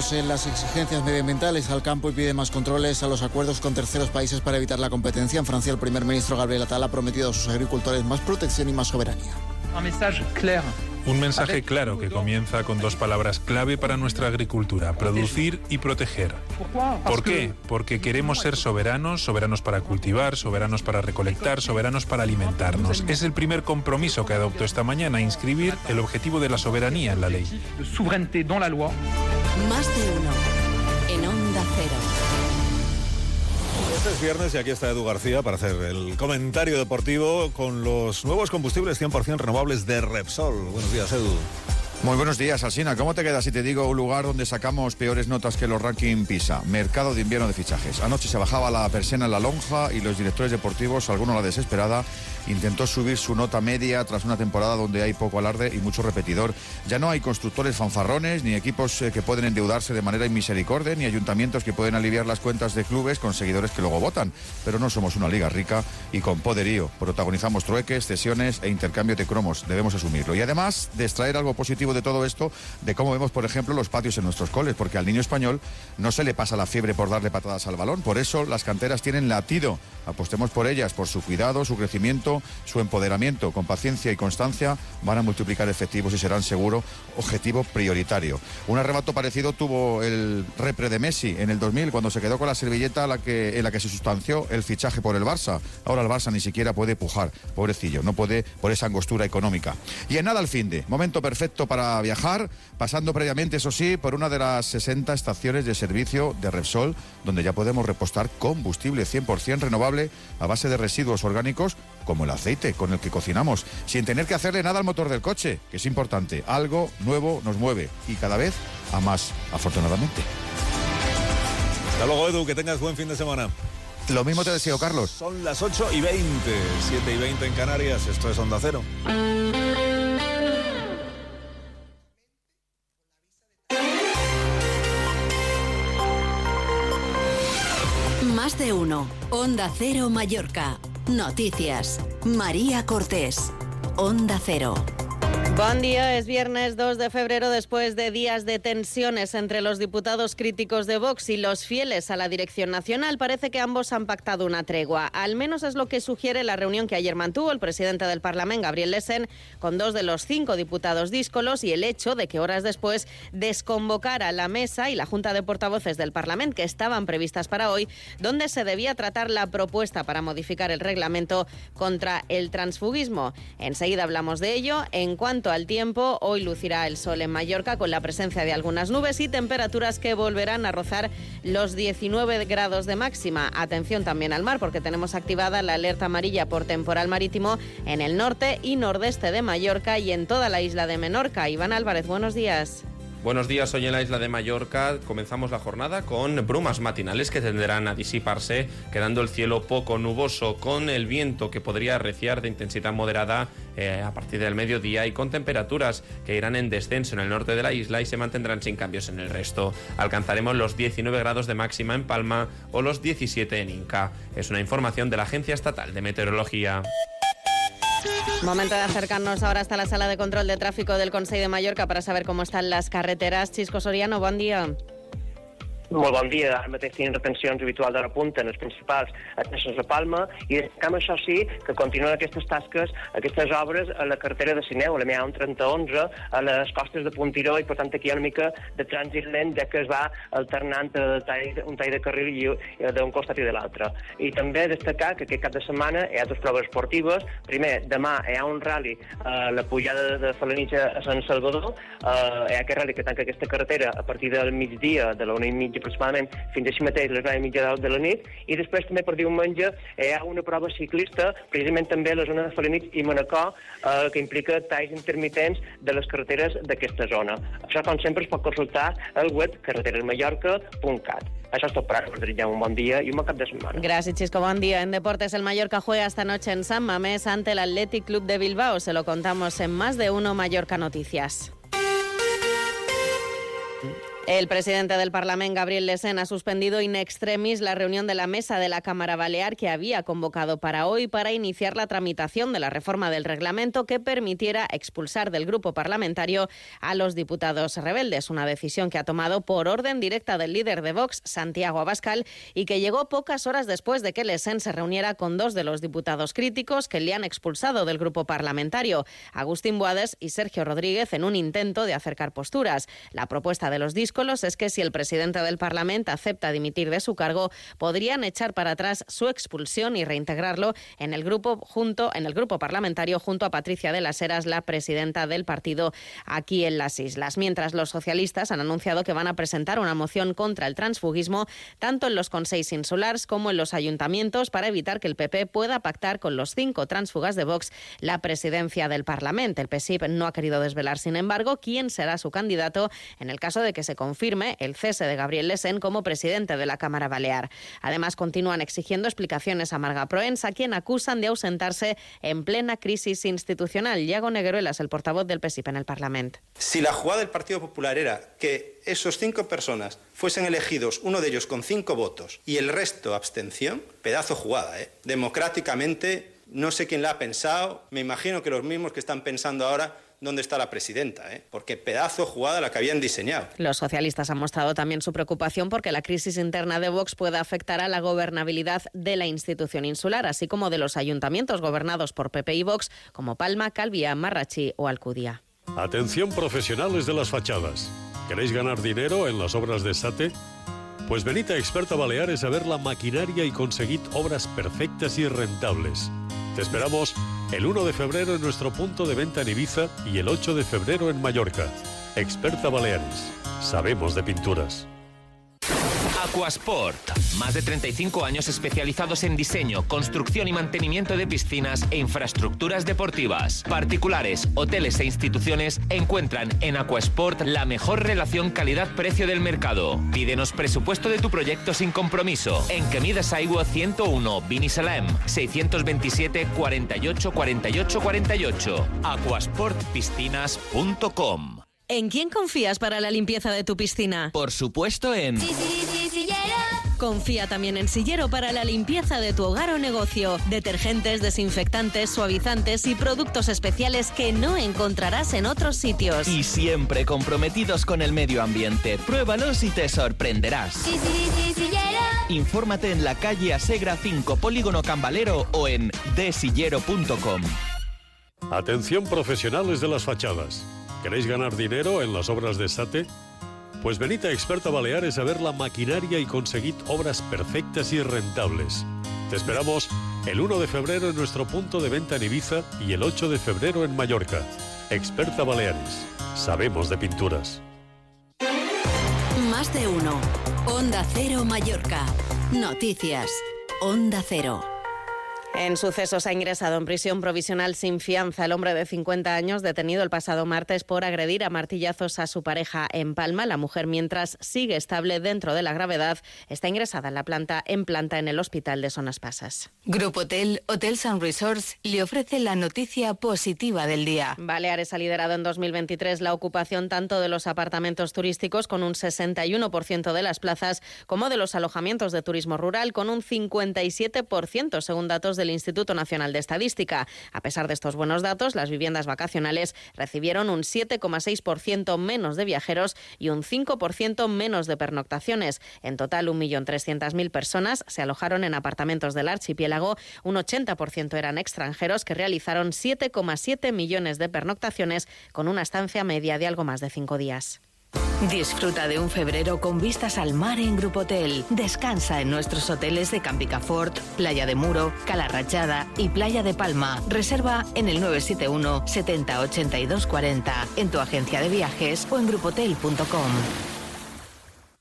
cambios en las exigencias medioambientales al campo y pide más controles a los acuerdos con terceros países para evitar la competencia. En Francia, el primer ministro Gabriel Attal ha prometido a sus agricultores más protección y más soberanía. Un mensaje claro un mensaje claro que comienza con dos palabras clave para nuestra agricultura, producir y proteger. ¿Por qué? Porque queremos ser soberanos, soberanos para cultivar, soberanos para recolectar, soberanos para alimentarnos. Es el primer compromiso que adoptó esta mañana, inscribir el objetivo de la soberanía en la ley. Más de uno en Onda Cero. Este es viernes y aquí está Edu García para hacer el comentario deportivo con los nuevos combustibles 100% renovables de Repsol. Buenos días, Edu. Muy buenos días, Alsina. ¿Cómo te quedas si te digo un lugar donde sacamos peores notas que los ranking PISA? Mercado de invierno de fichajes. Anoche se bajaba la persiana en la lonja y los directores deportivos, alguno la desesperada, intentó subir su nota media tras una temporada donde hay poco alarde y mucho repetidor. Ya no hay constructores fanfarrones, ni equipos eh, que pueden endeudarse de manera inmisericordia, ni ayuntamientos que pueden aliviar las cuentas de clubes con seguidores que luego votan. Pero no somos una liga rica y con poderío. Protagonizamos trueques, cesiones e intercambio de cromos. Debemos asumirlo. Y además de extraer algo positivo de todo esto, de cómo vemos, por ejemplo, los patios en nuestros coles, porque al niño español no se le pasa la fiebre por darle patadas al balón. Por eso las canteras tienen latido. Apostemos por ellas, por su cuidado, su crecimiento su empoderamiento con paciencia y constancia van a multiplicar efectivos y serán seguro objetivo prioritario. Un arrebato parecido tuvo el repre de Messi en el 2000 cuando se quedó con la servilleta en la que se sustanció el fichaje por el Barça. Ahora el Barça ni siquiera puede pujar, pobrecillo, no puede por esa angostura económica. Y en nada al fin de, momento perfecto para viajar, pasando previamente, eso sí, por una de las 60 estaciones de servicio de Repsol, donde ya podemos repostar combustible 100% renovable a base de residuos orgánicos como el aceite con el que cocinamos, sin tener que hacerle nada al motor del coche, que es importante. Algo nuevo nos mueve y cada vez a más, afortunadamente. Hasta luego, Edu, que tengas buen fin de semana. Lo mismo te deseo, Carlos. Son las 8 y 20, 7 y 20 en Canarias. Esto es Onda Cero. De uno. Onda Cero Mallorca. Noticias. María Cortés. Onda Cero. Buen día, es viernes 2 de febrero después de días de tensiones entre los diputados críticos de Vox y los fieles a la dirección nacional. Parece que ambos han pactado una tregua. Al menos es lo que sugiere la reunión que ayer mantuvo el presidente del Parlamento, Gabriel Lesen, con dos de los cinco diputados díscolos y el hecho de que horas después desconvocara la mesa y la Junta de Portavoces del Parlamento que estaban previstas para hoy, donde se debía tratar la propuesta para modificar el reglamento contra el transfugismo. Enseguida hablamos de ello. En cuanto al tiempo, hoy lucirá el sol en Mallorca con la presencia de algunas nubes y temperaturas que volverán a rozar los 19 grados de máxima. Atención también al mar porque tenemos activada la alerta amarilla por temporal marítimo en el norte y nordeste de Mallorca y en toda la isla de Menorca. Iván Álvarez, buenos días. Buenos días, hoy en la isla de Mallorca comenzamos la jornada con brumas matinales que tenderán a disiparse, quedando el cielo poco nuboso, con el viento que podría arreciar de intensidad moderada eh, a partir del mediodía y con temperaturas que irán en descenso en el norte de la isla y se mantendrán sin cambios en el resto. Alcanzaremos los 19 grados de máxima en Palma o los 17 en Inca. Es una información de la Agencia Estatal de Meteorología. Momento de acercarnos ahora hasta la sala de control de tráfico del Consejo de Mallorca para saber cómo están las carreteras. Chisco Soriano, buen día. Molt bon dia. Ara mateix tenim retencions habituals de la punta en els principals accessos a Palma i destacam això sí que continuen aquestes tasques, aquestes obres a la carretera de Sineu, a la MA 3011, a les costes de Puntiró i per tant aquí hi ha una mica de trànsit lent ja que es va alternant tall, un tall de carril i d'un costat i de l'altre. I també destacar que aquest cap de setmana hi ha dues proves esportives. Primer, demà hi ha un rally a la pujada de Falanitxa a Sant Salvador. Uh, hi ha aquest rally que tanca aquesta carretera a partir del migdia, de la una i mitja aproximadament fins així mateix les 9 i mitja de la nit i després també per diumenge hi ha una prova ciclista precisament també a la zona de Falanits i Manacor eh, que implica talls intermitents de les carreteres d'aquesta zona. Això com sempre es pot consultar al web carreteresmallorca.cat. Això és tot per ara. Un bon dia i un bon cap de setmana. Gracias, Chisco. Buen día. En deportes, el Mallorca juega esta noche en San Mamés ante el Athletic Club de Bilbao. Se lo contamos en más de uno Mallorca Noticias. El presidente del Parlamento, Gabriel Lesen, ha suspendido in extremis la reunión de la mesa de la Cámara Balear que había convocado para hoy para iniciar la tramitación de la reforma del reglamento que permitiera expulsar del grupo parlamentario a los diputados rebeldes, una decisión que ha tomado por orden directa del líder de Vox, Santiago Abascal, y que llegó pocas horas después de que Lesen se reuniera con dos de los diputados críticos que le han expulsado del grupo parlamentario, Agustín Boades y Sergio Rodríguez, en un intento de acercar posturas. La propuesta de los discos es que si el presidente del Parlamento acepta dimitir de su cargo, podrían echar para atrás su expulsión y reintegrarlo en el grupo junto en el grupo parlamentario junto a Patricia de las Heras, la presidenta del partido aquí en las islas. Mientras los socialistas han anunciado que van a presentar una moción contra el transfugismo tanto en los consejos insulares como en los ayuntamientos para evitar que el PP pueda pactar con los cinco transfugas de Vox la presidencia del Parlamento. El PSIP no ha querido desvelar, sin embargo, quién será su candidato en el caso de que se confirme el cese de Gabriel Lesen como presidente de la Cámara Balear. Además, continúan exigiendo explicaciones a Marga Proens, a quien acusan de ausentarse en plena crisis institucional. Yago Negruelas, el portavoz del PSIP en el Parlamento. Si la jugada del Partido Popular era que esos cinco personas fuesen elegidos, uno de ellos con cinco votos y el resto abstención, pedazo jugada, ¿eh? Democráticamente, no sé quién la ha pensado, me imagino que los mismos que están pensando ahora dónde está la presidenta, ¿eh? porque pedazo jugada la que habían diseñado. Los socialistas han mostrado también su preocupación porque la crisis interna de Vox puede afectar a la gobernabilidad de la institución insular, así como de los ayuntamientos gobernados por PP y Vox, como Palma, Calvía, Marrachi o Alcudia. Atención profesionales de las fachadas. ¿Queréis ganar dinero en las obras de SATE? Pues venid a Experta Baleares a ver la maquinaria y conseguid obras perfectas y rentables. Te esperamos el 1 de febrero en nuestro punto de venta en Ibiza y el 8 de febrero en Mallorca. Experta Baleares. Sabemos de pinturas. Aquasport. Más de 35 años especializados en diseño, construcción y mantenimiento de piscinas e infraestructuras deportivas. Particulares, hoteles e instituciones encuentran en Aquasport la mejor relación calidad-precio del mercado. Pídenos presupuesto de tu proyecto sin compromiso. En Kemidas Aigua 101, Binisalem, 627 48 48 48. Aquasportpiscinas.com ¿En quién confías para la limpieza de tu piscina? Por supuesto en... Confía también en Sillero para la limpieza de tu hogar o negocio. Detergentes, desinfectantes, suavizantes y productos especiales que no encontrarás en otros sitios. Y siempre comprometidos con el medio ambiente. Pruébalos y te sorprenderás. Infórmate en la calle Asegra 5, Polígono Cambalero o en desillero.com. Atención profesionales de las fachadas. ¿Queréis ganar dinero en las obras de SATE? Pues venid a Experta Baleares a ver la maquinaria y conseguid obras perfectas y rentables. Te esperamos el 1 de febrero en nuestro punto de venta en Ibiza y el 8 de febrero en Mallorca. Experta Baleares. Sabemos de pinturas. Más de uno. Onda Cero Mallorca. Noticias. Onda Cero. En sucesos ha ingresado en prisión provisional sin fianza el hombre de 50 años detenido el pasado martes por agredir a martillazos a su pareja en Palma. La mujer, mientras sigue estable dentro de la gravedad, está ingresada en la planta en planta en el hospital de Zonas Pasas. Grupo Hotel, Hotels and Resorts le ofrece la noticia positiva del día. Baleares ha liderado en 2023 la ocupación tanto de los apartamentos turísticos con un 61% de las plazas como de los alojamientos de turismo rural con un 57% según datos del Instituto Nacional de Estadística. A pesar de estos buenos datos, las viviendas vacacionales recibieron un 7,6% menos de viajeros y un 5% menos de pernoctaciones. En total, 1.300.000 personas se alojaron en apartamentos del archipiélago. Un 80% eran extranjeros que realizaron 7,7 millones de pernoctaciones con una estancia media de algo más de cinco días. Disfruta de un febrero con vistas al mar en Grupo Hotel. Descansa en nuestros hoteles de Campicafort, Playa de Muro, Calarrachada y Playa de Palma. Reserva en el 971 70 82 40 en tu agencia de viajes o en grupotel.com.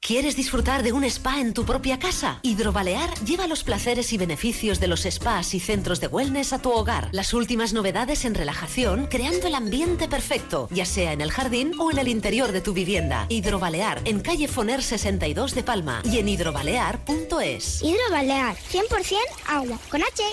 ¿Quieres disfrutar de un spa en tu propia casa? Hidrobalear lleva los placeres y beneficios de los spas y centros de wellness a tu hogar. Las últimas novedades en relajación, creando el ambiente perfecto, ya sea en el jardín o en el interior de tu vivienda. Hidrobalear, en calle Foner 62 de Palma y en hidrobalear.es. Hidrobalear, 100% agua, con H.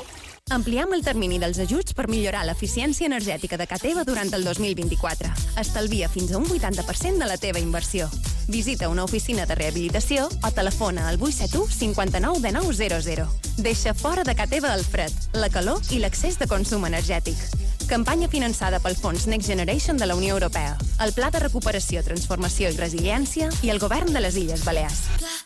Ampliem el termini dels ajuts per millorar l'eficiència energètica de Cateva durant el 2024. Estalvia fins a un 80% de la teva inversió. Visita una oficina de rehabilitació o telefona al 871 59 de 900. Deixa fora de Cateva el fred, la calor i l'accés de consum energètic. Campanya finançada pel Fons Next Generation de la Unió Europea, el Pla de Recuperació, Transformació i Resiliència i el Govern de les Illes Balears.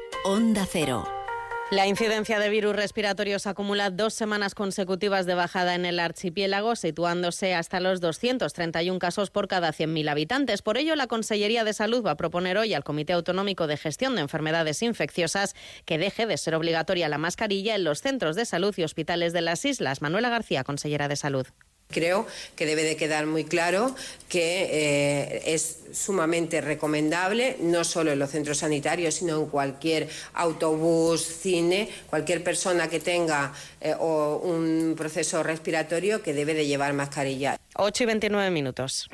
Onda Cero. La incidencia de virus respiratorios acumula dos semanas consecutivas de bajada en el archipiélago, situándose hasta los 231 casos por cada 100.000 habitantes. Por ello, la Consellería de Salud va a proponer hoy al Comité Autonómico de Gestión de Enfermedades Infecciosas que deje de ser obligatoria la mascarilla en los centros de salud y hospitales de las islas. Manuela García, consellera de Salud. Creo que debe de quedar muy claro que eh, es sumamente recomendable, no solo en los centros sanitarios, sino en cualquier autobús, cine, cualquier persona que tenga eh, o un proceso respiratorio que debe de llevar mascarilla. 8 y 29 minutos.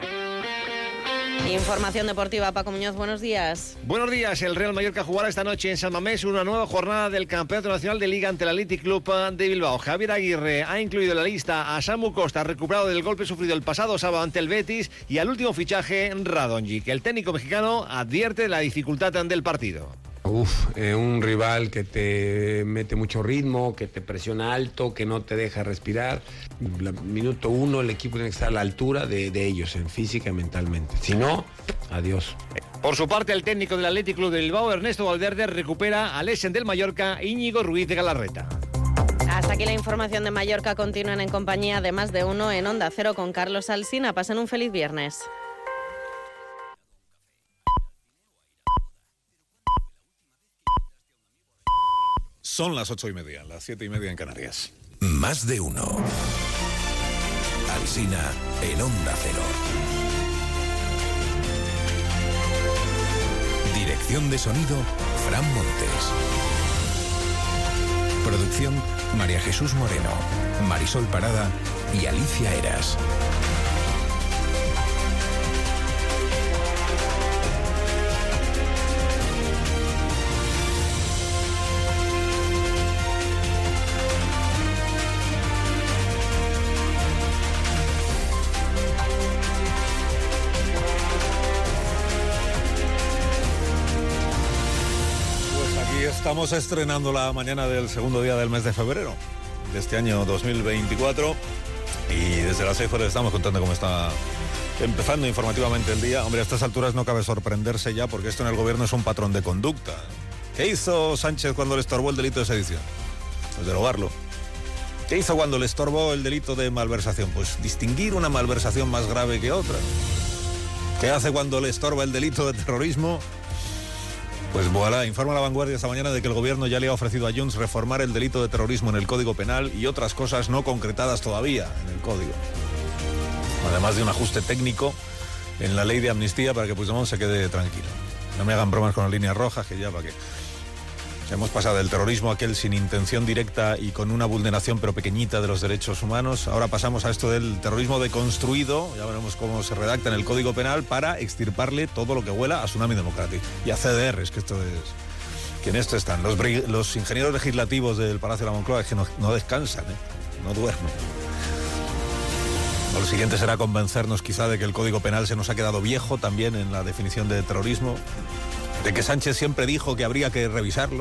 Información deportiva, Paco Muñoz, buenos días. Buenos días, el Real Mallorca jugará esta noche en San Mamés una nueva jornada del Campeonato Nacional de Liga ante el Athletic Club de Bilbao. Javier Aguirre ha incluido en la lista a Samu Costa, recuperado del golpe sufrido el pasado sábado ante el Betis, y al último fichaje, que El técnico mexicano advierte la dificultad del partido. Uf, eh, un rival que te mete mucho ritmo, que te presiona alto, que no te deja respirar. La- minuto uno el equipo tiene que estar a la altura de, de ellos, en física y mentalmente. Si no, adiós. Por su parte, el técnico del Athletic Club de Bilbao, Ernesto Valverde, recupera al Essen del Mallorca, Íñigo Ruiz de Galarreta. Hasta aquí la información de Mallorca. Continúen en compañía de más de uno en Onda Cero con Carlos Alsina. Pasen un feliz viernes. Son las ocho y media, las siete y media en Canarias. Más de uno. Alsina en Onda Cero. Dirección de sonido, Fran Montes. Producción, María Jesús Moreno, Marisol Parada y Alicia Eras. Estamos estrenando la mañana del segundo día del mes de febrero de este año 2024 y desde las 6 horas estamos contando cómo está empezando informativamente el día. Hombre, a estas alturas no cabe sorprenderse ya porque esto en el gobierno es un patrón de conducta. ¿Qué hizo Sánchez cuando le estorbó el delito de sedición? Pues derogarlo. ¿Qué hizo cuando le estorbó el delito de malversación? Pues distinguir una malversación más grave que otra. ¿Qué hace cuando le estorba el delito de terrorismo? Pues voilà, informa la vanguardia esta mañana de que el gobierno ya le ha ofrecido a Junts reformar el delito de terrorismo en el Código Penal y otras cosas no concretadas todavía en el Código. Además de un ajuste técnico en la ley de amnistía para que Puigdemont se quede tranquilo. No me hagan bromas con las líneas rojas, que ya para qué. Hemos pasado del terrorismo aquel sin intención directa y con una vulneración pero pequeñita de los derechos humanos. Ahora pasamos a esto del terrorismo deconstruido, ya veremos cómo se redacta en el Código Penal para extirparle todo lo que huela a Tsunami Democratic y a CDRs, que esto es... Que en esto están. Los ingenieros legislativos del Palacio de la Moncloa es que no, no descansan, ¿eh? no duermen. Lo siguiente será convencernos quizá de que el Código Penal se nos ha quedado viejo también en la definición de terrorismo, de que Sánchez siempre dijo que habría que revisarlo,